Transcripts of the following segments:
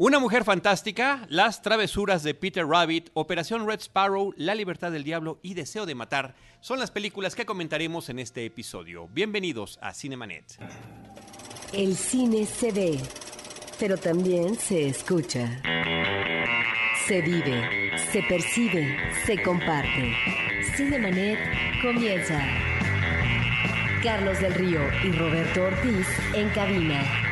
Una mujer fantástica, Las travesuras de Peter Rabbit, Operación Red Sparrow, La libertad del diablo y Deseo de matar son las películas que comentaremos en este episodio. Bienvenidos a Cinemanet. El cine se ve, pero también se escucha. Se vive, se percibe, se comparte. Cinemanet comienza. Carlos del Río y Roberto Ortiz en cabina.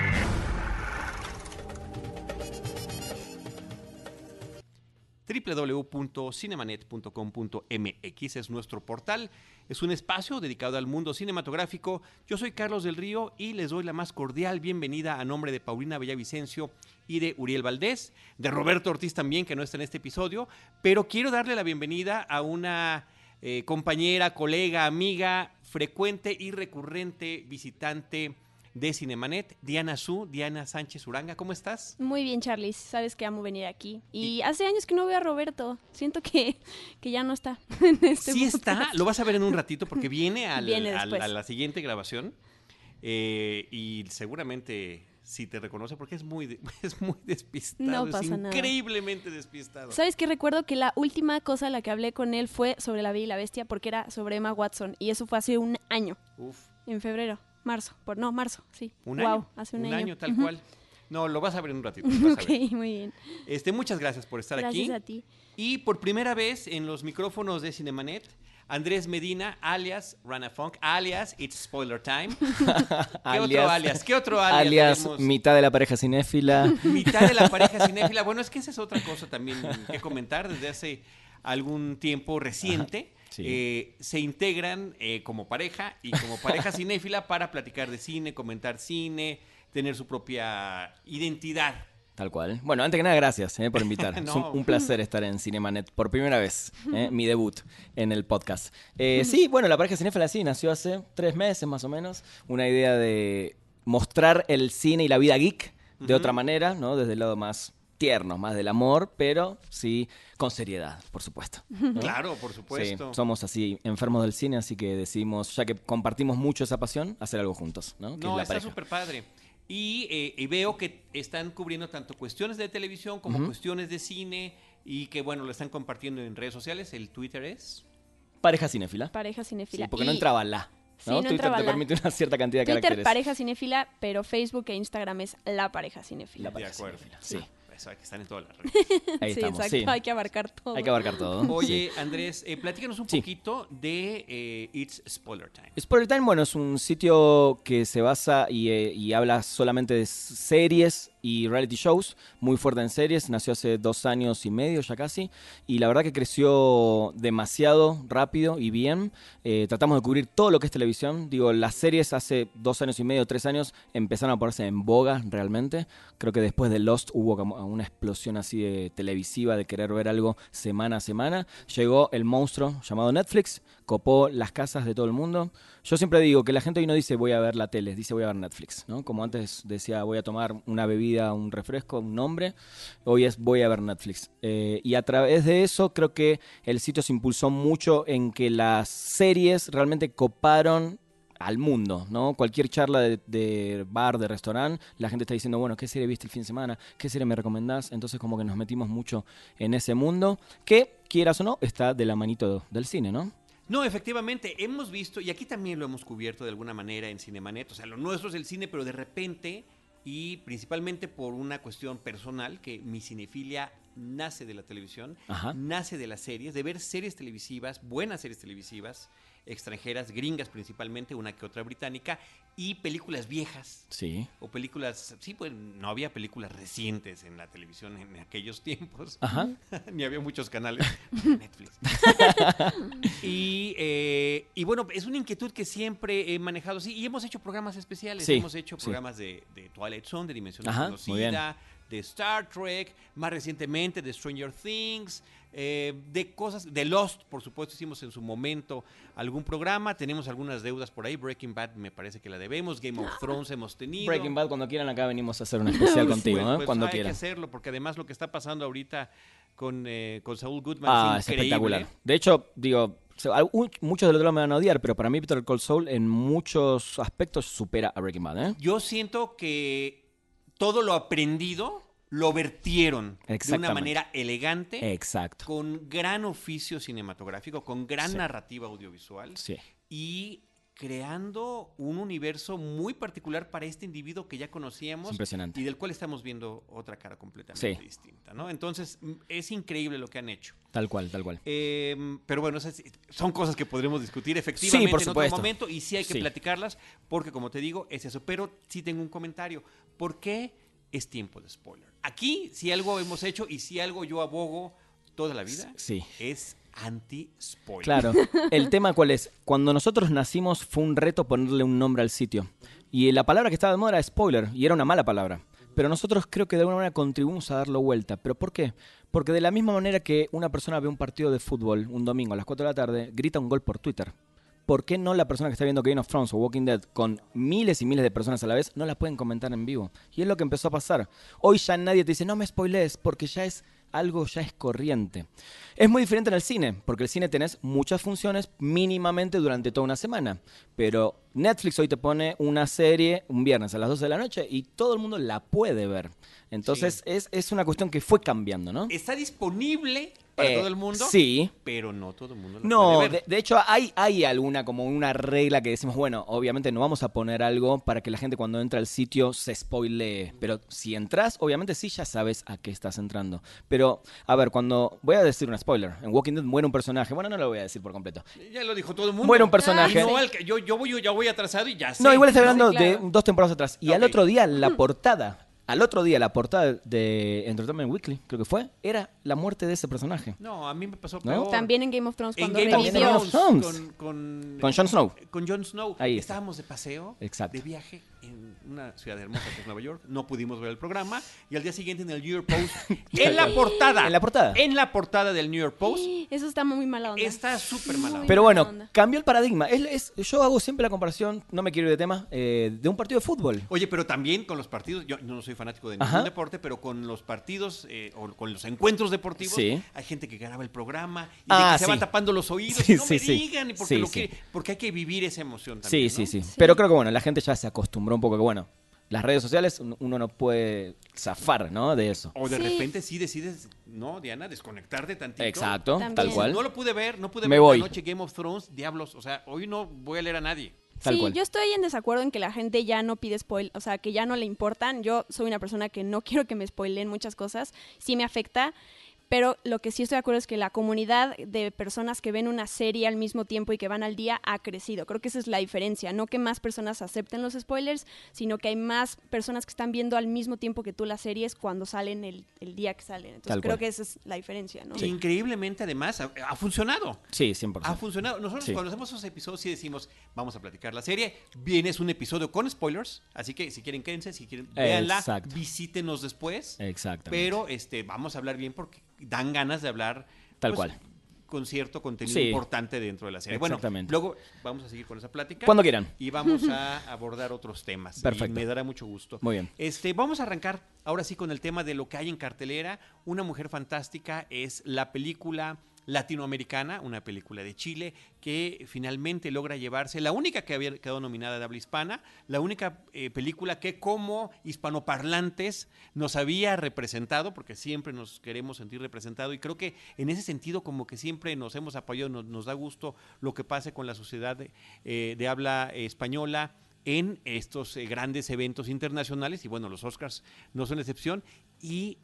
www.cinemanet.com.mx es nuestro portal. Es un espacio dedicado al mundo cinematográfico. Yo soy Carlos del Río y les doy la más cordial bienvenida a nombre de Paulina Bellavicencio y de Uriel Valdés, de Roberto Ortiz también, que no está en este episodio, pero quiero darle la bienvenida a una eh, compañera, colega, amiga, frecuente y recurrente visitante de Cinemanet, Diana Su, Diana Sánchez Uranga, ¿cómo estás? Muy bien, Charlie. Sabes que amo venir aquí. Y, hace años que no veo a Roberto. Siento que, que ya no está en este Sí está, lo vas a ver en un ratito porque viene, al- Viene al- después. a la siguiente grabación eh, y seguramente sí te reconoce porque es muy, es muy despistado, No es pasa nada. increíblemente despistado. ¿Sabes qué? Recuerdo que la última cosa a la que hablé con él fue sobre La Bella y la Bestia porque era sobre Emma Watson. Y eso fue hace un año, Uf, en febrero. Marzo. Por, no, marzo, sí. un Wow, año, hace un, año. tal cual. No, lo vas a ver en un ratito. Ok, muy bien. Este, muchas gracias por estar Gracias aquí. a ti. Y por primera vez en los micrófonos de Cinemanet, Andrés Medina, alias Rana Funk, alias It's Spoiler Time. ¿Qué otro alias? ¿Qué otro alias? alias tenemos? mitad de la pareja cinéfila. Mitad de la pareja cinéfila. Bueno, es que esa es otra cosa también que comentar desde hace algún tiempo reciente. Sí. eh, se integran eh, como pareja y como pareja cinéfila para platicar de cine, comentar cine, tener su propia identidad. Tal cual. Bueno, antes que nada, gracias eh, por invitar. No. Es un, un placer estar en Cinemanet por primera vez, mi debut en el podcast. Sí, bueno, la pareja cinéfila sí, nació hace tres meses más o menos. Una idea de mostrar el cine y la vida geek de otra manera, ¿no? Desde el lado más tierno, más del amor, pero sí con seriedad, por supuesto. ¿no? Claro, por Sí, supuesto. somos así enfermos del cine, así que decidimos, ya que compartimos mucho esa pasión, hacer algo juntos, ¿no? Que No, es la está súper padre. Y, eh, y veo que están cubriendo tanto cuestiones de televisión como cuestiones de cine y que, bueno, lo están compartiendo en redes sociales. El Twitter es... Pareja cinéfila. Pareja Sí, cinéfila. porque no entraba la. Sí, Twitter te la. permite una cierta cantidad de Twitter, caracteres. pareja cinéfila, pero Facebook e Instagram es la pareja cinéfila. La De pareja acuerdo. cinéfila, Sí, Eso hay que estar en todas las redes. ahí sí, estamos. exacto. sí. Hay que abarcar todo. Hay que abarcar todo. Oye, Andrés, eh, platícanos un Sí. poquito de eh, It's Spoiler Time. Spoiler Time, bueno, es un sitio que se basa y, eh, y habla solamente de series y reality shows, muy fuerte en series, nació hace dos años y medio ya casi, y la verdad que creció demasiado rápido y bien. Eh, tratamos de cubrir todo lo que es televisión, digo, las series hace dos años y medio, tres años, empezaron a ponerse en boga realmente. Creo que después de Lost hubo una explosión así de televisiva de querer ver algo semana a semana. Llegó el monstruo llamado Netflix, copó las casas de todo el mundo. Yo siempre digo que la gente hoy no dice voy a ver la tele, dice voy a ver Netflix, ¿no? Como antes decía voy a tomar una bebida, un refresco, un nombre, hoy es voy a ver Netflix. Eh, y a través de eso creo que el sitio se impulsó mucho en que las series realmente coparon al mundo, ¿no? Cualquier charla de, de bar, de restaurante, la gente está diciendo, bueno, ¿qué serie viste el fin de semana? ¿Qué serie me recomendás? Entonces como que nos metimos mucho en ese mundo, que, quieras o no, está de la manito del cine, ¿no? No, efectivamente, hemos visto, y aquí también lo hemos cubierto de alguna manera en Cinemanet, o sea, lo nuestro es el cine, pero de repente, y principalmente por una cuestión personal, que mi cinefilia nace de la televisión, Ajá. nace de las series, de ver series televisivas, buenas series televisivas, extranjeras, gringas principalmente, una que otra británica, y películas viejas. Sí. O películas, sí, pues no había películas recientes en la televisión en aquellos tiempos. Ajá. Ni había muchos canales. Netflix. y, eh, y bueno, es una inquietud que siempre he manejado. Sí, y hemos hecho programas especiales. Sí, hemos hecho sí. programas de, de Twilight Zone, de Dimensión Ajá, muy bien. Desconocida, de Star Trek, más recientemente de Stranger Things, eh, de cosas, de Lost, por supuesto, hicimos en su momento algún programa. Tenemos algunas deudas por ahí. Breaking Bad me parece que la debemos. Game of Thrones hemos tenido. Breaking Bad, cuando quieran acá venimos a hacer un especial contigo, Pues, ¿no? pues cuando hay quieran. que hacerlo, porque además lo que está pasando ahorita con, eh, con Saul Goodman Ah, es es increíble. espectacular. De hecho, digo, muchos del otro lado me van a odiar, pero para mí Peter Call Saul en muchos aspectos supera a Breaking Bad, ¿eh? Yo siento que todo lo aprendido lo vertieron de una manera elegante, Exacto. con gran oficio cinematográfico, con gran Sí. narrativa audiovisual Sí. y creando un universo muy particular para este individuo que ya conocíamos Es impresionante. y del cual estamos viendo otra cara completamente Sí. distinta, ¿no? Entonces, es increíble lo que han hecho. Tal cual, tal cual. Eh, pero bueno, esas son cosas que podremos discutir efectivamente por en otro momento y sí hay que Sí. platicarlas porque, como te digo, es eso. Pero sí tengo un comentario. ¿Por qué es tiempo de spoiler? Aquí, si algo hemos hecho y si algo yo abogo toda la vida, Sí. es anti-spoiler. Claro. El tema cuál es? Cuando nosotros nacimos fue un reto ponerle un nombre al sitio. Y la palabra que estaba de moda era spoiler, y era una mala palabra. Pero nosotros creo que de alguna manera contribuimos a darlo vuelta. ¿Pero por qué? Porque de la misma manera que una persona ve un partido de fútbol un domingo a las 4 de la tarde, grita un gol por Twitter. ¿Por qué no la persona que está viendo Game of Thrones o Walking Dead con miles y miles de personas a la vez no la pueden comentar en vivo? Y es lo que empezó a pasar. Hoy ya nadie te dice, no me spoilees, porque ya es algo ya es corriente. Es muy diferente en el cine, porque el cine tenés muchas funciones mínimamente durante toda una semana. Pero Netflix hoy te pone una serie un viernes a las 12 de la noche y todo el mundo la puede ver. Entonces Sí. es, es una cuestión que fue cambiando, ¿no? Está disponible para Eh, todo el mundo, Sí. pero no todo el mundo lo No, puede de, ver. de hecho hay, hay alguna como una regla que decimos, bueno, obviamente no vamos a poner algo para que la gente cuando entra al sitio se spoilee, pero si entras, obviamente sí ya sabes a qué estás entrando. Pero, a ver, cuando voy a decir un spoiler, en Walking Dead muere un personaje, bueno, no lo voy a decir por completo. Ya lo dijo todo el mundo. Muere un personaje. Que- yo, yo, voy, yo voy atrasado y ya sé. No, igual estoy ¿no? hablando Sí, claro. de dos temporadas atrás. Y al otro día la portada, al otro día la portada de Entertainment Weekly, creo que fue, era la muerte de ese personaje. No, a mí me pasó ¿No? peor. También en Game of Thrones En cuando Game of revivió. Game of Thrones, con, con, Con Jon Snow. Con Jon Snow. Ahí está. Estábamos de paseo, Exacto. de viaje en una ciudad hermosa que es Nueva York. No pudimos ver el programa. Y al día siguiente en el New York Post, en la portada. En la portada. En la portada del New York Post, Eso está muy mala onda. está súper mala. Pero bueno, cambió el paradigma. Es, es- yo hago siempre la comparación, no me quiero ir de tema, eh, de un partido de fútbol. Oye, pero también con los partidos, yo no soy fanático de ningún Ajá. deporte, pero con los partidos eh, o con los encuentros deportivos, Sí. hay gente que graba el programa y Ah, de que se sí. van tapando los oídos. Sí, y no sí, me sí. digan, y porque, Sí, lo quiere- porque hay que vivir esa emoción Sí, también. sí, ¿no? sí, Sí. Pero creo que bueno, la gente ya se acostumbró un poco que bueno, las redes sociales un- uno no puede zafar, ¿no? De eso. O de Sí. repente sí decides, no, Diana, desconectarte tantito. Exacto, También. tal cual. No lo pude ver, no pude Me ver voy. la noche Game of Thrones, diablos. O sea, hoy no voy a leer a nadie. Tal sí, cual. yo estoy en desacuerdo en que la gente ya no pide spoil, o sea, que ya no le importan. Yo soy una persona que no quiero que me spoileen muchas cosas, sí me afecta, pero lo que sí estoy de acuerdo es que la comunidad de personas que ven una serie al mismo tiempo y que van al día ha crecido. Creo que esa es la diferencia, no que más personas acepten los spoilers, sino que hay más personas que están viendo al mismo tiempo que tú las series cuando salen el, el día que salen. Entonces Tal creo cual. que esa es la diferencia, ¿no? Increíblemente, además, ha, ha funcionado. Sí, 100%. Ha funcionado. Nosotros Sí. cuando hacemos esos episodios sí decimos, vamos a platicar la serie. Bien, es un episodio con spoilers, así que si quieren quédense, si quieren véanla, Exacto. visítenos después. Exactamente. Pero este, vamos a hablar bien porque dan ganas de hablar. Tal pues, cual. Con cierto contenido Sí. importante dentro de la serie. Exactamente. Bueno, luego vamos a seguir con esa plática. Cuando quieran. Y vamos a abordar otros temas. Perfecto. Y me dará mucho gusto. Muy bien. Este, vamos a arrancar ahora sí con el tema de lo que hay en cartelera. Una mujer fantástica es la película latinoamericana, una película de Chile que finalmente logra llevarse, la única que había quedado nominada de habla hispana, la única eh, película que como hispanoparlantes nos había representado, porque siempre nos queremos sentir representados y creo que en ese sentido como que siempre nos hemos apoyado, nos, da gusto lo que pase con la sociedad de, eh, de habla española en estos eh, grandes eventos internacionales y bueno, los Oscars no son excepción y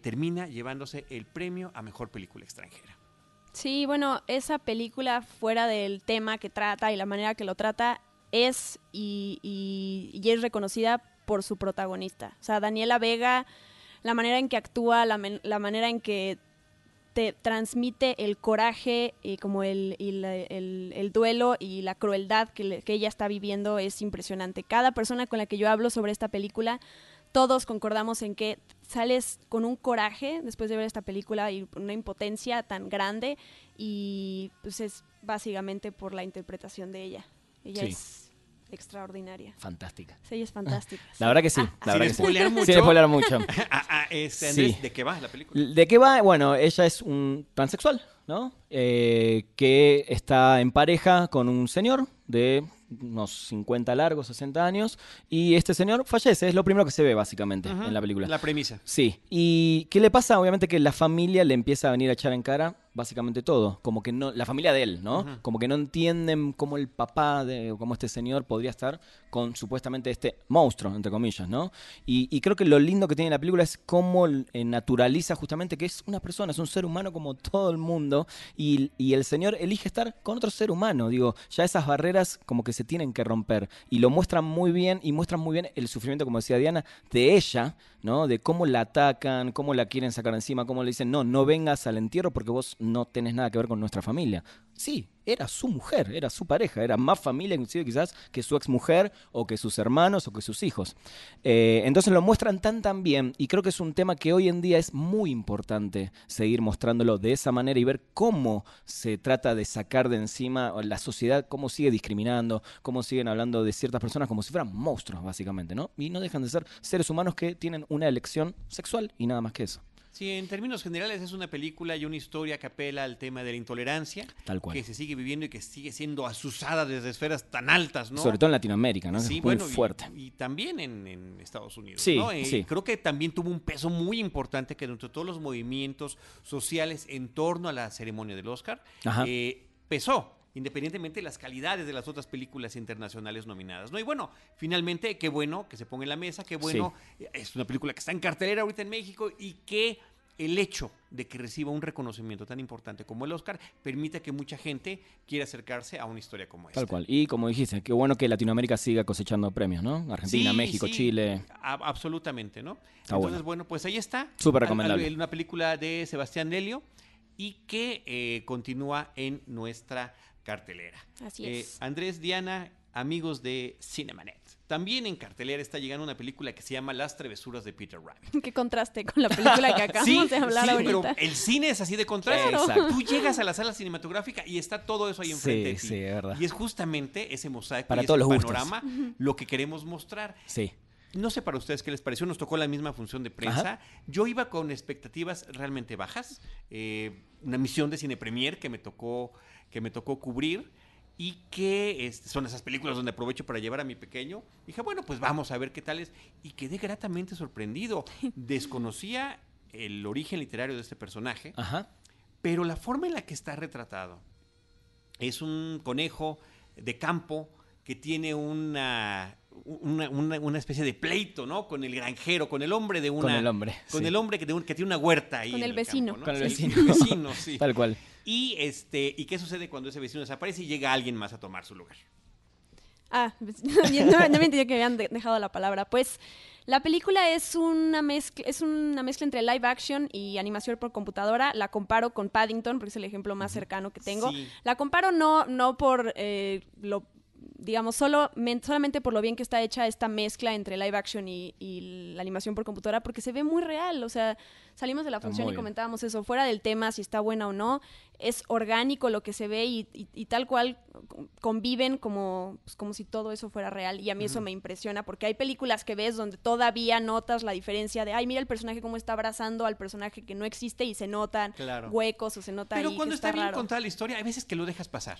termina llevándose el premio a mejor película extranjera. Sí, bueno, esa película fuera del tema que trata y la manera que lo trata es y, y- es reconocida por su protagonista. O sea, Daniela Vega, la manera en que actúa, la, manera en que te transmite el coraje y como el, el- el duelo y la crueldad que, que ella está viviendo es impresionante. Cada persona con la que yo hablo sobre esta película, todos concordamos en que sales con un coraje después de ver esta película y una impotencia tan grande y pues es básicamente por la interpretación de ella. Ella Sí. es extraordinaria. Fantástica. Sí, ella es fantástica. La verdad que sí. Ah, La sin verdad que sí. spoilear mucho. Sin spoiler mucho. Ah, ah, este, Andrés, Sí. ¿de qué va la película? ¿De qué va? Bueno, ella es un transexual, ¿no? Eh, que está en pareja con un señor de unos 50 largos, 60 años, y este señor fallece, es lo primero que se ve básicamente en la película. La premisa. Sí, y ¿qué le pasa? Obviamente que la familia le empieza a venir a echar en cara básicamente todo, como que no, la familia de él, ¿no? Como que no entienden cómo el papá de, o cómo este señor podría estar con supuestamente este monstruo, entre comillas, ¿no? Y, y creo que lo lindo que tiene la película es cómo eh, naturaliza justamente que es una persona, es un ser humano como todo el mundo, y, y el señor elige estar con otro ser humano, digo, ya esas barreras como que se tienen que romper, y lo muestran muy bien, y muestran muy bien el sufrimiento, como decía Diana, de ella, ¿no? De cómo la atacan, cómo la quieren sacar encima, cómo le dicen, no, no vengas al entierro porque vos no tenés nada que ver con nuestra familia. Sí, era su mujer, era su pareja, era más familia inclusive quizás que su exmujer o que sus hermanos o que sus hijos. Eh, entonces lo muestran tan tan bien y creo que es un tema que hoy en día es muy importante seguir mostrándolo de esa manera y ver cómo se trata de sacar de encima la sociedad, cómo sigue discriminando, cómo siguen hablando de ciertas personas como si fueran monstruos básicamente, ¿no? Y no dejan de ser seres humanos que tienen una elección sexual y nada más que eso. Sí, en términos generales es una película y una historia que apela al tema de la intolerancia, Tal cual. que se sigue viviendo y que sigue siendo asusada desde esferas tan altas, ¿no? Sobre todo en Latinoamérica, ¿no? Sí, es muy bueno, y- fuerte. Y, también en, en Estados Unidos. Sí, ¿no? Eh, sí. Creo que también tuvo un peso muy importante que dentro de todos los movimientos sociales en torno a la ceremonia del Oscar Ajá. eh, pesó independientemente de las calidades de las otras películas internacionales nominadas, ¿no? Y bueno, finalmente, qué bueno que se ponga en la mesa, qué bueno, eh, es una película que está en cartelera ahorita en México y que el hecho de que reciba un reconocimiento tan importante como el Oscar permite que mucha gente quiera acercarse a una historia como esta. Tal cual. Y como dijiste, qué bueno que Latinoamérica siga cosechando premios, ¿no? Argentina, Sí, México, sí, Chile. a- absolutamente, ¿no? Está Entonces, bueno. bueno. pues ahí está. Súper recomendable. Una película de Sebastián Delio y que eh, continúa en nuestra cartelera. Así Eh, es. Andrés, Diana, amigos de Cinemanet. También en cartelera está llegando una película que se llama Las travesuras de Peter Rabbit. Qué contraste con la película que acabamos Sí, de hablar sí, ahorita. pero el cine es así de contraste. Claro. Exacto. Tú llegas a la sala cinematográfica y está todo eso ahí enfrente Sí, de ti. sí, es verdad. Y es justamente ese mosaico Para y todos ese gustos. panorama lo que queremos mostrar. Sí. No sé para ustedes qué les pareció, nos tocó la misma función de prensa. Yo iba con expectativas realmente bajas, eh, una misión de cine premier que me tocó, que me tocó cubrir y que este, son esas películas donde aprovecho para llevar a mi pequeño. Dije, bueno, pues vamos a ver qué tal es. Y quedé gratamente sorprendido. Desconocía el origen literario de este personaje, Ajá. pero la forma en la que está retratado es un conejo de campo que tiene una, una, una- una especie de pleito, ¿no? Con el granjero, con el hombre de una... Con el hombre, Con sí. el hombre que, de un- que tiene una huerta ahí. Con el vecino. campo, ¿no? Con el Sí, vecino. el vecino, sí. Tal cual. Y, este, ¿Y qué sucede cuando ese vecino desaparece y llega alguien más a tomar su lugar? Ah, pues, no, no me entendía que habían de- dejado la palabra. Pues la película es una mezcla, es una mezcla entre live action y animación por computadora. La comparo con Paddington, porque es el ejemplo más cercano que tengo. Sí. La comparo no, no por eh, lo digamos, solo, men- solamente por lo bien que está hecha esta mezcla entre live action y, y la animación por computadora, porque se ve muy real. O sea, salimos de la función y comentábamos eso, fuera del tema, si está buena o no, es orgánico lo que se ve y, y- y tal cual conviven como, pues, como si todo eso fuera real. Y a mí eso me impresiona, porque hay películas que ves donde todavía notas la diferencia de, ay, mira el personaje cómo está abrazando al personaje que no existe y se notan Claro. huecos o se nota Pero ahí cuando que está, está, bien raro. contada la historia, hay veces que lo dejas pasar.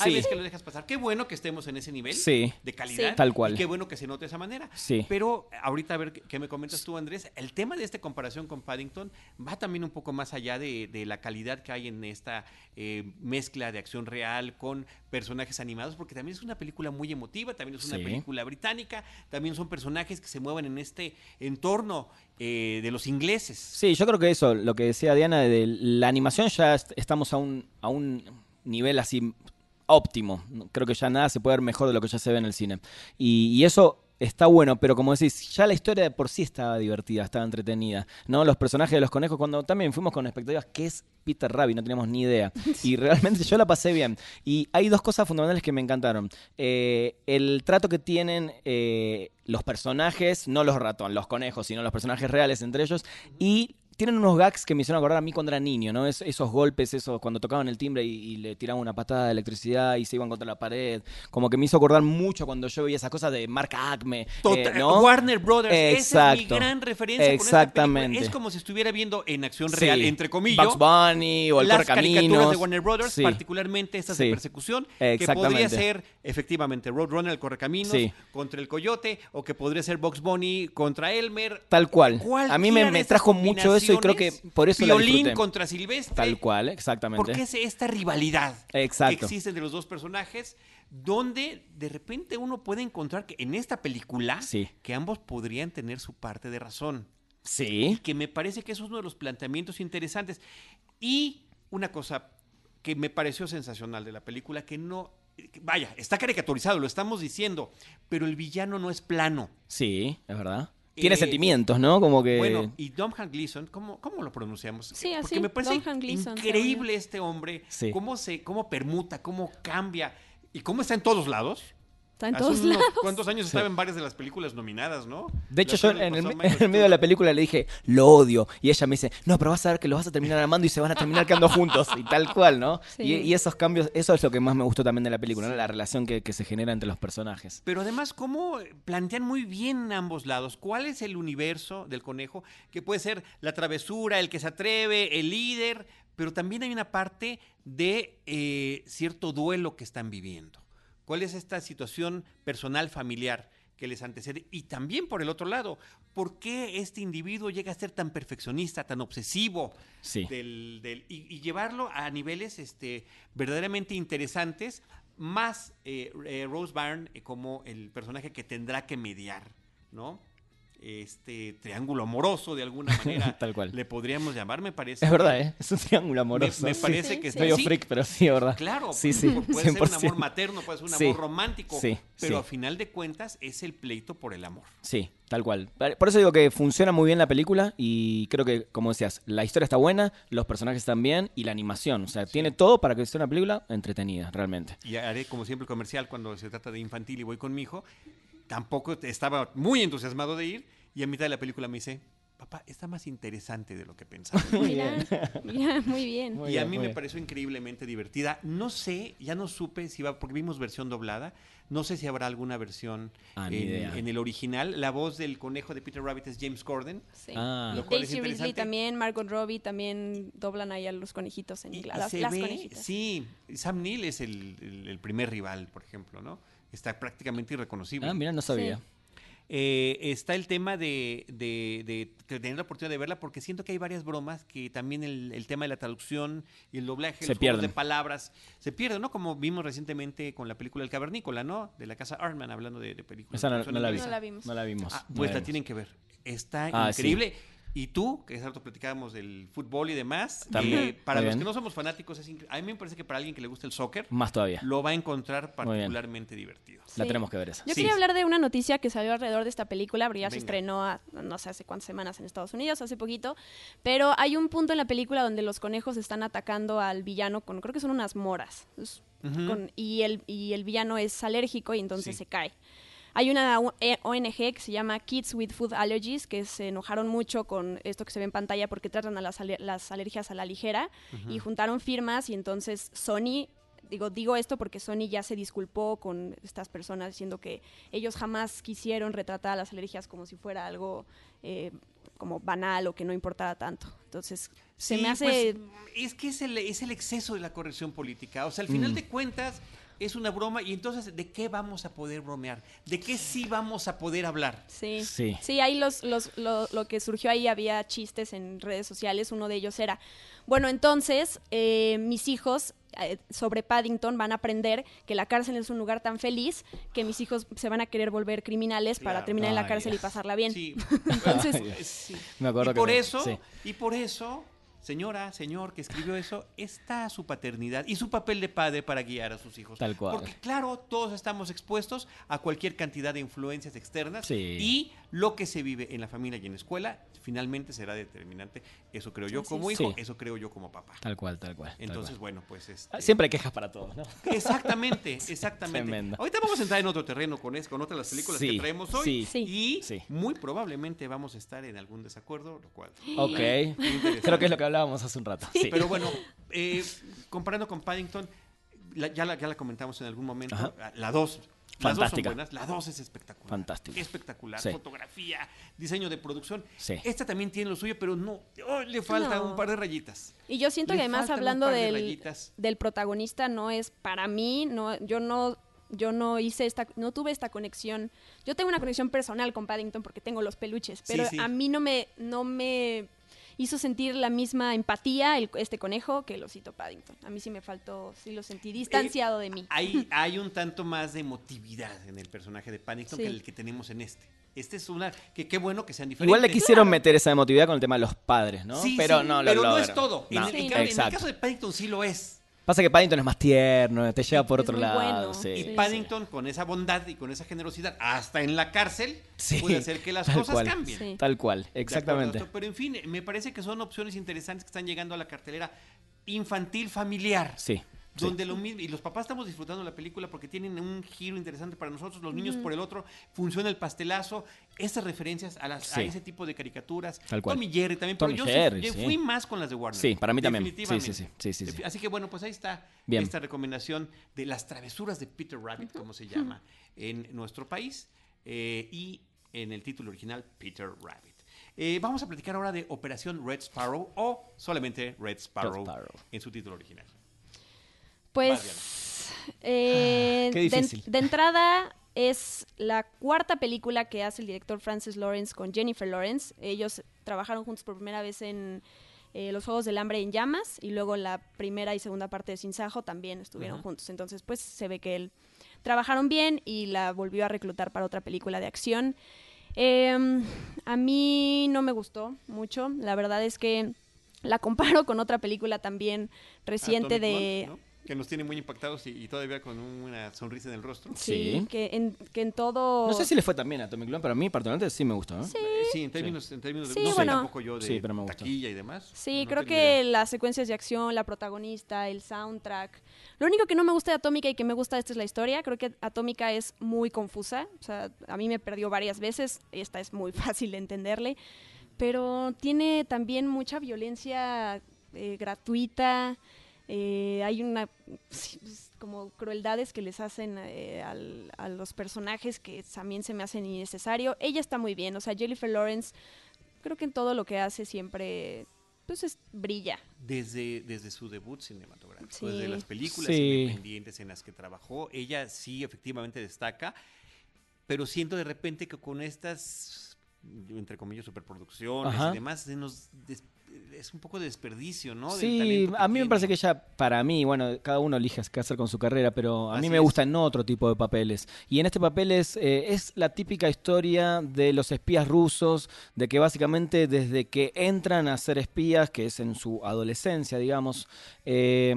Hay Sí. veces que lo dejas pasar. Qué bueno que estemos en ese nivel Sí. de calidad. Sí. Tal cual. Y qué bueno que se note de esa manera. Sí. Pero ahorita a ver qué- qué me comentas tú, Andrés. El tema de esta comparación con Paddington va también un poco más allá de, de la calidad que hay en esta eh, mezcla de acción real con personajes animados, porque también es una película muy emotiva, también es una Sí. película británica, también son personajes que se mueven en este entorno eh, de los ingleses. Sí, yo creo que eso, lo que decía Diana, de la animación ya est- estamos a un, a un nivel así óptimo. Creo que ya nada se puede ver mejor de lo que ya se ve en el cine. Y, y eso está bueno, pero como decís, ya la historia de por sí estaba divertida, estaba entretenida. ¿no? Los personajes de los conejos, cuando también fuimos con expectativas, ¿qué es Peter Rabbit? No teníamos ni idea. Y realmente yo la pasé bien. Y hay dos cosas fundamentales que me encantaron. Eh, el trato que tienen eh, los personajes, no los ratones, los conejos, sino los personajes reales entre ellos. Y tienen unos gags que me hicieron acordar a mí cuando era niño, ¿no? Es- esos golpes, esos cuando tocaban el timbre y, y le tiraban una patada de electricidad y se iban contra la pared. Como que me hizo acordar mucho cuando yo veía esas cosas de marca Acme. Total- eh, ¿no? Warner Brothers, esa es mi Exacto. gran referencia con Exactamente. película. Es como si estuviera viendo en acción Sí. real, entre comillas, Bugs Bunny o el las caricaturas de Warner Brothers, Sí. particularmente estas de Sí. persecución, que podría ser efectivamente Roadrunner, el Correcaminos, contra el Coyote, o que podría ser Bugs Bunny contra Elmer. Tal cual. A mí me, de me trajo mucho eso y creo que por eso la Violín disfruté. contra Silvestre. Tal cual, exactamente. Porque es esta rivalidad Exacto. que existe entre los dos personajes, donde de repente uno puede encontrar que en esta película, Sí. que ambos podrían tener su parte de razón. Y Sí. que me parece que eso es uno de los planteamientos interesantes. Y una cosa que me pareció sensacional de la película, que no, vaya, está caricaturizado, lo estamos diciendo, pero el villano no es plano. Sí, es verdad. Tiene Eh, sentimientos, ¿no? Como que. Bueno, y Domhnall Gleeson, ¿cómo, ¿cómo lo pronunciamos? Sí, Porque así, me parece increíble este hombre, Sí. cómo se, cómo permuta, cómo cambia y cómo está en todos lados. Está en Hace todos unos lados. cuantos años estaba en varias de las películas nominadas, ¿no? De hecho, La yo en el, en medio de la película le dije, lo odio. Y ella me dice, no, pero vas a ver que los vas a terminar amando y se van a terminar quedando juntos. Y tal cual, ¿no? Sí. Y, y esos cambios, eso es lo que más me gustó también de la película, ¿no? La relación que, que se genera entre los personajes. Pero además, cómo plantean muy bien ambos lados. ¿Cuál es el universo del conejo? Que puede ser la travesura, el que se atreve, el líder, pero también hay una parte de eh, cierto duelo que están viviendo. ¿Cuál es esta situación personal, familiar que les antecede? Y también por el otro lado, ¿por qué este individuo llega a ser tan perfeccionista, tan obsesivo? Sí. del- del- y, y llevarlo a niveles este, verdaderamente interesantes, más eh, eh, Rose Byrne eh, como el personaje que tendrá que mediar, ¿no? Este triángulo amoroso, de alguna manera, Tal cual. le podríamos llamar, me parece. Es verdad, ¿eh? Es un triángulo amoroso. Me, parece Sí, que sí. Medio sí, freak, pero sí, verdad. Claro, Sí, sí, puede ser un 100%. amor materno, puede ser un amor romántico, Sí, pero a final de cuentas es el pleito por el amor. Sí, tal cual. Por eso digo que funciona muy bien la película y creo que, como decías, la historia está buena, los personajes están bien y la animación. O sea, tiene todo para que sea una película entretenida, realmente. y haré como siempre el comercial cuando se trata de infantil y voy con mi hijo. Tampoco estaba muy entusiasmado de ir y a mitad de la película me dice, papá, está más interesante de lo que pensaba. Mira, muy bien. Muy y a bien, mí me bien. pareció increíblemente divertida. No sé, ya no supe si va, porque vimos versión doblada, no sé si habrá alguna versión Ah, en, el original. La voz del conejo de Peter Rabbit es James Corden. Sí. Ah. Y Lo cual es Daisy Ridley interesante. también, Margot Robbie también doblan ahí a los conejitos en Y, inglés. Las, se las ve, conejitas. sí, Sam Neill es el, el- el primer rival, por ejemplo, ¿no? Está prácticamente irreconocible. Ah, mira, no sabía. Sí. Eh, está el tema de, de- de- de tener la oportunidad de verla porque siento que hay varias bromas que también el, el tema de la traducción y el doblaje, Se los pierden. de palabras, se pierden, ¿no? Como vimos recientemente con la película El Cavernícola, ¿no? De la casa Artman, hablando de, de películas. Esa no, la inglesas. No la vimos. No la vimos. Ah, no pues la vimos. tienen que ver. Está Ah, sí. Y tú, que hace rato platicábamos del fútbol y demás, También. eh, para Muy los bien. que no somos fanáticos, es a mí me parece que para alguien que le gusta el soccer, Más todavía. lo va a encontrar particularmente divertido. La tenemos que ver esa. Yo Sí. quería hablar de una noticia que salió alrededor de esta película, porque ya se Venga. estrenó a- no sé hace cuántas semanas en Estados Unidos, hace poquito, pero hay un punto en la película donde los conejos están atacando al villano con, creo que son unas moras, Es- Ujú. con- y, el, y el villano es alérgico y entonces Sí. se cae. Hay una U- eh, ONG que se llama Kids with Food Allergies, que se enojaron mucho con esto que se ve en pantalla porque tratan a las, ale- las alergias a la ligera y juntaron firmas y entonces Sony, digo, digo esto porque Sony ya se disculpó con estas personas diciendo que ellos jamás quisieron retratar las alergias como si fuera algo eh, como banal o que no importara tanto. Entonces, se me hace... pues, es que es el, es el exceso de la corrección política. O sea, al final Mm. de cuentas es una broma y entonces ¿de qué vamos a poder bromear? ¿De qué sí vamos a poder hablar? Sí, Sí. sí, ahí los, los, lo, lo que surgió ahí había chistes en redes sociales. Uno de ellos era, bueno, entonces eh, mis hijos eh, sobre Paddington van a aprender que la cárcel es un lugar tan feliz que mis hijos se van a querer volver criminales para terminar en la Ay, casi y pasarla bien. Sí. Entonces. Sí. Me acuerdo y por que- eso, sí. y por eso señora, señor que escribió eso, está su paternidad y su papel de padre para guiar a sus hijos. Tal cual. Porque claro, todos estamos expuestos a cualquier cantidad de influencias externas Sí. y lo que se vive en la familia y en la escuela finalmente será determinante. Eso creo yo como hijo, Sí. eso creo yo como papá. Tal cual, tal cual. tal Entonces, cual. bueno, pues este, Ah, Siempre hay quejas para todos, ¿no? Exactamente, exactamente. Tremendo. Ahorita vamos a entrar en otro terreno con, es- con otras de las películas que traemos hoy. sí, Sí. Y sí. muy probablemente vamos a estar en algún desacuerdo, lo cual. Ok. Creo que es lo que hablábamos hace un rato. Sí. Pero bueno, eh, comparando con Paddington, la- ya, la, ya la comentamos en algún momento. Ajá. La 2. Las dos son buenas. La 2 es espectacular. Fantástica. Espectacular. Sí. Fotografía, diseño de producción. Sí. Esta también tiene lo suyo, pero no. oh, le falta No. un par de rayitas. Y yo siento Le que además hablando par de del, del protagonista no es para mí, no, yo no, yo no hice esta, no tuve esta conexión. Yo tengo una conexión personal con Paddington porque tengo los peluches, pero sí. a mí no me, no me hizo sentir la misma empatía el- este conejo que el osito Paddington. A mí sí me faltó, sí lo sentí distanciado de mí. Hay, hay un tanto más de emotividad en el personaje de Paddington Sí. que el que tenemos en este. Este es una. que Qué bueno que sean diferentes. Igual le quisieron meter esa emotividad con el tema de los padres, ¿no? Sí, pero sí, no lo pero no es todo. En, No, el, Sí, en no. cambio, en el exacto. caso de Paddington sí lo es. Pasa que Paddington es más tierno, te lleva por Es otro muy lado. bueno. sí. Y Paddington, con esa bondad y con esa generosidad, hasta en la cárcel, Sí, puede hacer que las tal cosas cual. cambien. Sí. Tal cual, De acuerdo, exactamente. Pero en fin, me parece que son opciones interesantes que están llegando a la cartelera infantil familiar. Sí. Sí. Donde lo mismo, y los papás estamos disfrutando la película porque tienen un giro interesante para nosotros, los niños por el otro, funciona el pastelazo, estas referencias a, las, a ese tipo de caricaturas. Tal cual. Tommy Jerry también, Tommy pero yo, sí- Jerry, yo sí. fui más con las de Warner. Sí, para mí también. Sí, sí, sí, sí, sí, sí. Así que bueno, pues ahí está Bien. esta recomendación de las travesuras de Peter Rabbit, como se llama en nuestro país, eh, y en el título original, Peter Rabbit. Eh, vamos a platicar ahora de Operación Red Sparrow o solamente Red Sparrow, Sparrow. en su título original. Pues eh, Ah, Qué de, difícil. de entrada es la cuarta película que hace el director Francis Lawrence con Jennifer Lawrence. Ellos trabajaron juntos por primera vez en eh, Los Juegos del Hambre en Llamas y luego la primera y segunda parte de Sin Sajo también estuvieron juntos. Entonces pues se ve que él trabajaron bien y la volvió a reclutar para otra película de acción. Eh, a mí no me gustó mucho. La verdad es que la comparo con otra película también reciente Atomic de... Que nos tiene muy impactados y, y todavía con una sonrisa en el rostro. Sí, Sí. Que, en, que en todo... No sé si le fue también a Atomic Blonde, pero a mí particularmente sí me gustó. ¿no? Sí, Eh, Sí, en términos, en términos de... Sí, no sé bueno. tampoco yo de Sí, pero me gustó. taquilla y demás. Sí, No creo que idea. las secuencias de acción, la protagonista, el soundtrack. Lo único que no me gusta de Atómica y que me gusta de esta es la historia. Creo que Atómica es muy confusa. O sea, a mí me perdió varias veces. Esta es muy fácil de entenderle. Pero tiene también mucha violencia eh, gratuita. Eh, hay una pues, como crueldades que les hacen eh, al- a los personajes que también se me hacen innecesario. Ella está muy bien, o sea, Jennifer Lawrence, creo que en todo lo que hace siempre, pues es, brilla. Desde, desde su debut cinematográfico, Sí. desde las películas Sí. independientes en las que trabajó, ella sí efectivamente destaca, pero siento de repente que con estas, entre comillas, superproducciones Ajá. y demás, se nos des- es un poco de desperdicio, ¿no? Del Sí, a mí me tiene. parece que ella, para mí, bueno, cada uno elige qué hacer con su carrera, pero a mí me es. gustan otro tipo de papeles. Y en este papel es, eh, es la típica historia de los espías rusos, de que básicamente desde que entran a ser espías, que es en su adolescencia, digamos, eh,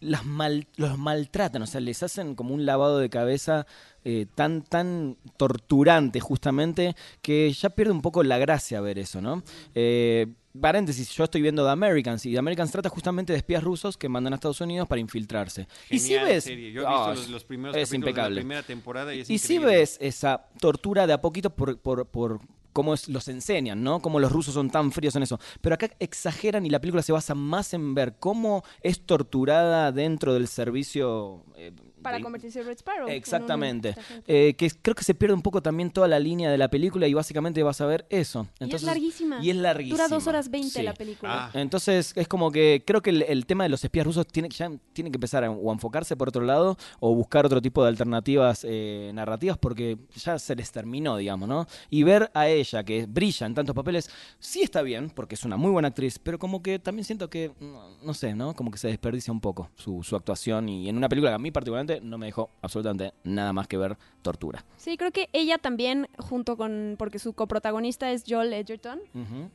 las mal- los maltratan, o sea, les hacen como un lavado de cabeza eh, tan, tan torturante justamente que ya pierde un poco la gracia ver eso, ¿no? Eh, paréntesis, yo estoy viendo The Americans y The Americans trata justamente de espías rusos que mandan a Estados Unidos para infiltrarse. y si ves... serie. Yo he Ah, visto los, los primeros es capítulos de impecable. la primera temporada y es Y si ves esa tortura de a poquito por, por, por cómo los enseñan, ¿no? Cómo los rusos son tan fríos en eso. Pero acá exageran y la película se basa más en ver cómo es torturada dentro del servicio. eh, Para convertirse en Red Sparrow. Exactamente. Eh, que creo que se pierde un poco también toda la línea de la película y básicamente vas a ver eso. y es larguísima. Y es larguísima. Dura dos horas veinte Sí. la película. Ah. Entonces es como que creo que el, el tema de los espías rusos tiene, ya tiene que empezar a, o a enfocarse por otro lado o buscar otro tipo de alternativas eh, narrativas porque ya se les terminó, digamos, ¿no? Y ver a ella que brilla en tantos papeles, sí está bien porque es una muy buena actriz, pero como que también siento que, no, no sé, ¿no? Como que se desperdicia un poco su, su actuación y en una película que a mí particularmente no me dejó absolutamente nada más que ver tortura. Sí, creo que ella también, junto con, porque su coprotagonista es Joel Edgerton,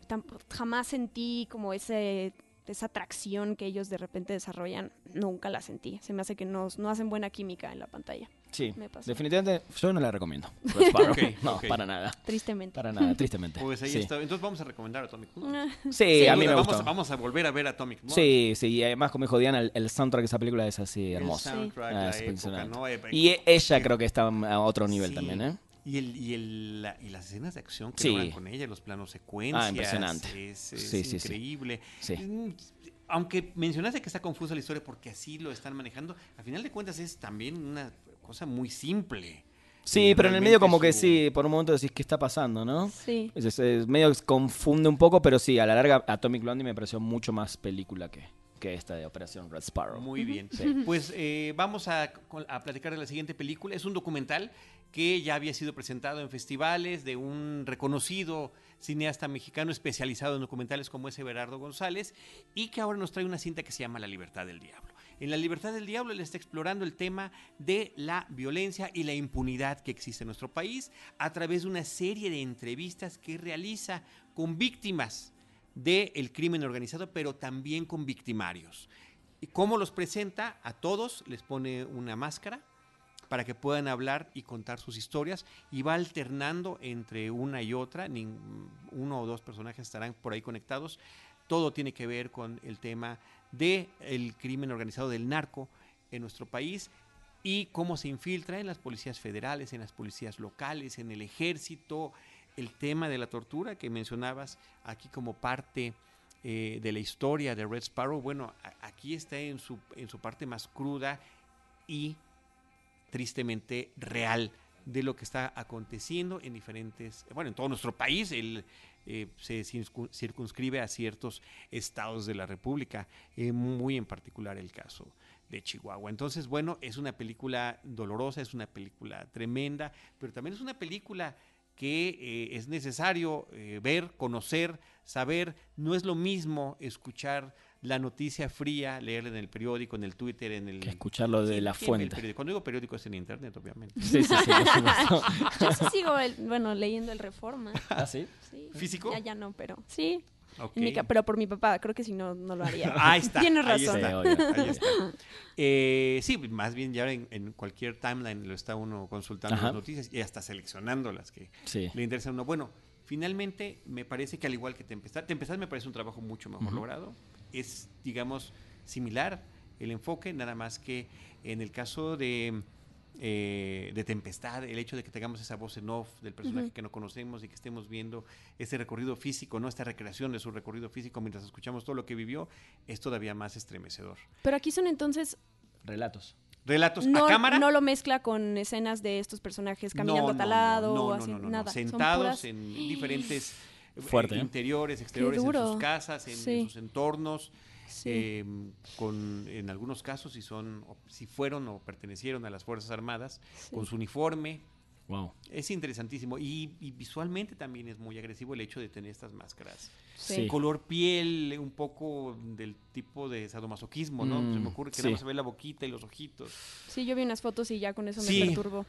tam- jamás sentí como ese esa atracción que ellos de repente desarrollan, nunca la sentí. Se me hace que no, no hacen buena química en la pantalla, Sí, Me pasó. definitivamente yo no la recomiendo. Ok, no, para nada. tristemente. Para nada, tristemente. Pues ahí sí. está. Entonces vamos a recomendar Atomic Blonde. Ah, Sí, a mí me vamos, gustó. a- vamos a volver a ver Atomic Blonde. Sí, sí, y además como dijo Diana, el, el soundtrack de esa película es así El hermoso. soundtrack, Ah, la es época. ¿no? Y ella creo que está a otro nivel Sí. también, ¿eh? Y, el, y, el, la- y las escenas de acción que Sí. logran con ella, los planos secuencias. Ah, impresionante. Es, es Sí, sí, sí. increíble. Sí. Mm, Aunque mencionaste que está confusa la historia porque así lo están manejando, a final de cuentas es también una cosa muy simple. Sí, pero en el medio como que sí, por un momento decís, ¿qué está pasando, no? sí. Es, es- es medio que confunde un poco, pero sí, a la larga Atomic Blondie me pareció mucho más película que, que esta de Operación Red Sparrow. Muy bien. Pues eh, vamos a, a platicar de la siguiente película. Es un documental que ya había sido presentado en festivales de un reconocido cineasta mexicano especializado en documentales como ese Berardo González y que ahora nos trae una cinta que se llama La Libertad del Diablo. En La Libertad del Diablo él está explorando el tema de la violencia y la impunidad que existe en nuestro país a través de una serie de entrevistas que realiza con víctimas del crimen organizado, pero también con victimarios. ¿Y cómo los presenta? A todos les pone una máscara para que puedan hablar y contar sus historias y va alternando entre una y otra, uno o dos personajes estarán por ahí conectados. Todo tiene que ver con el tema del el crimen organizado del narco en nuestro país y cómo se infiltra en las policías federales, en las policías locales, en el ejército, el tema de la tortura que mencionabas aquí como parte eh, de la historia de Red Sparrow, bueno, aquí está en su, en su parte más cruda y tristemente real de lo que está aconteciendo en diferentes, bueno, en todo nuestro país, el, eh, se circun- circunscribe a ciertos estados de la República, eh, muy en particular el caso de Chihuahua. Entonces, bueno, es una película dolorosa, es una película tremenda, pero también es una película que eh, es necesario eh, ver, conocer, saber. No es lo mismo escuchar la noticia fría, leerla en el periódico, en el Twitter, en el... Que escucharlo de Sí, la sí, el fuente. periódico. Cuando digo periódico es en internet, obviamente. Sí, sí, sí. Yo sí sigo, el- bueno, leyendo el Reforma. ¿Ah, sí? Sí. ¿Físico? Ya, ya no, pero sí. Ok. En mi ca- pero por mi papá, creo que si no, no lo haría. Ahí está. Tienes ahí razón. está, Sí, obvio. ahí está. Eh, sí, más bien ya en, en cualquier timeline lo está uno consultando Ajá. las noticias y hasta seleccionando las que Sí. le interesan a uno. Bueno, finalmente me parece que al igual que Tempestad, Tempestad me parece un trabajo mucho mejor logrado. Es, digamos, similar el enfoque, nada más que en el caso de, eh, de Tempestad, el hecho de que tengamos esa voz en off del personaje que no conocemos y que estemos viendo ese recorrido físico, no esta recreación de su recorrido físico mientras escuchamos todo lo que vivió, es todavía más estremecedor. Pero aquí son entonces. Relatos. Relatos No, a cámara. no lo mezcla con escenas de estos personajes caminando No, a tal no, lado o así. no, no, no. nada. Sentados puras- en diferentes Fuerte, ¿eh? interiores, exteriores, en sus casas, en, sus entornos. Sí. eh, con, en algunos casos, si son, o si fueron o pertenecieron a las Fuerzas Armadas, Sí. con su uniforme. Wow. Es interesantísimo. Y, y visualmente también es muy agresivo el hecho de tener estas máscaras. Sí. Sí. Color piel, un poco del tipo de sadomasoquismo, ¿no? Mm, Se me ocurre que sí. nada más se ve la boquita y los ojitos. Sí, yo vi unas fotos y ya con eso me perturbo.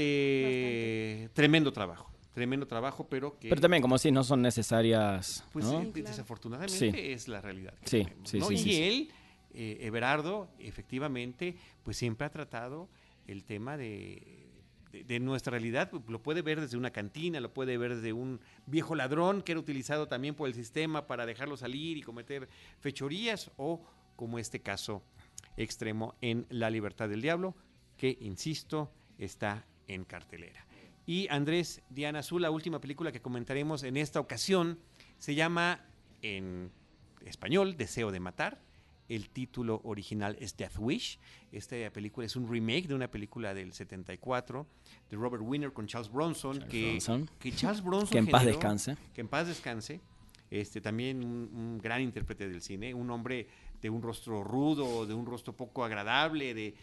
Este, tremendo trabajo, tremendo trabajo, pero que Pero también, como si no son necesarias, pues ¿no? sí, Claro. desafortunadamente Sí. es la realidad. que Sí, tenemos, sí, ¿no? sí, y él, eh, Everardo, efectivamente, pues siempre ha tratado el tema de, de- de nuestra realidad. Lo puede ver desde una cantina, lo puede ver desde un viejo ladrón que era utilizado también por el sistema para dejarlo salir y cometer fechorías, o como este caso extremo en La Libertad del Diablo, que, insisto, está en cartelera. Y Andrés Diana Azul, la última película que comentaremos en esta ocasión, se llama en español Deseo de Matar. El título original es Death Wish. Esta película es un remake de una película del 74 de Robert Winner con Charles Bronson. Charles que, Bronson. que Charles Bronson Que en paz descanse. que en paz descanse. Este, también un, un gran intérprete del cine, un hombre de un rostro rudo, de un rostro poco agradable, de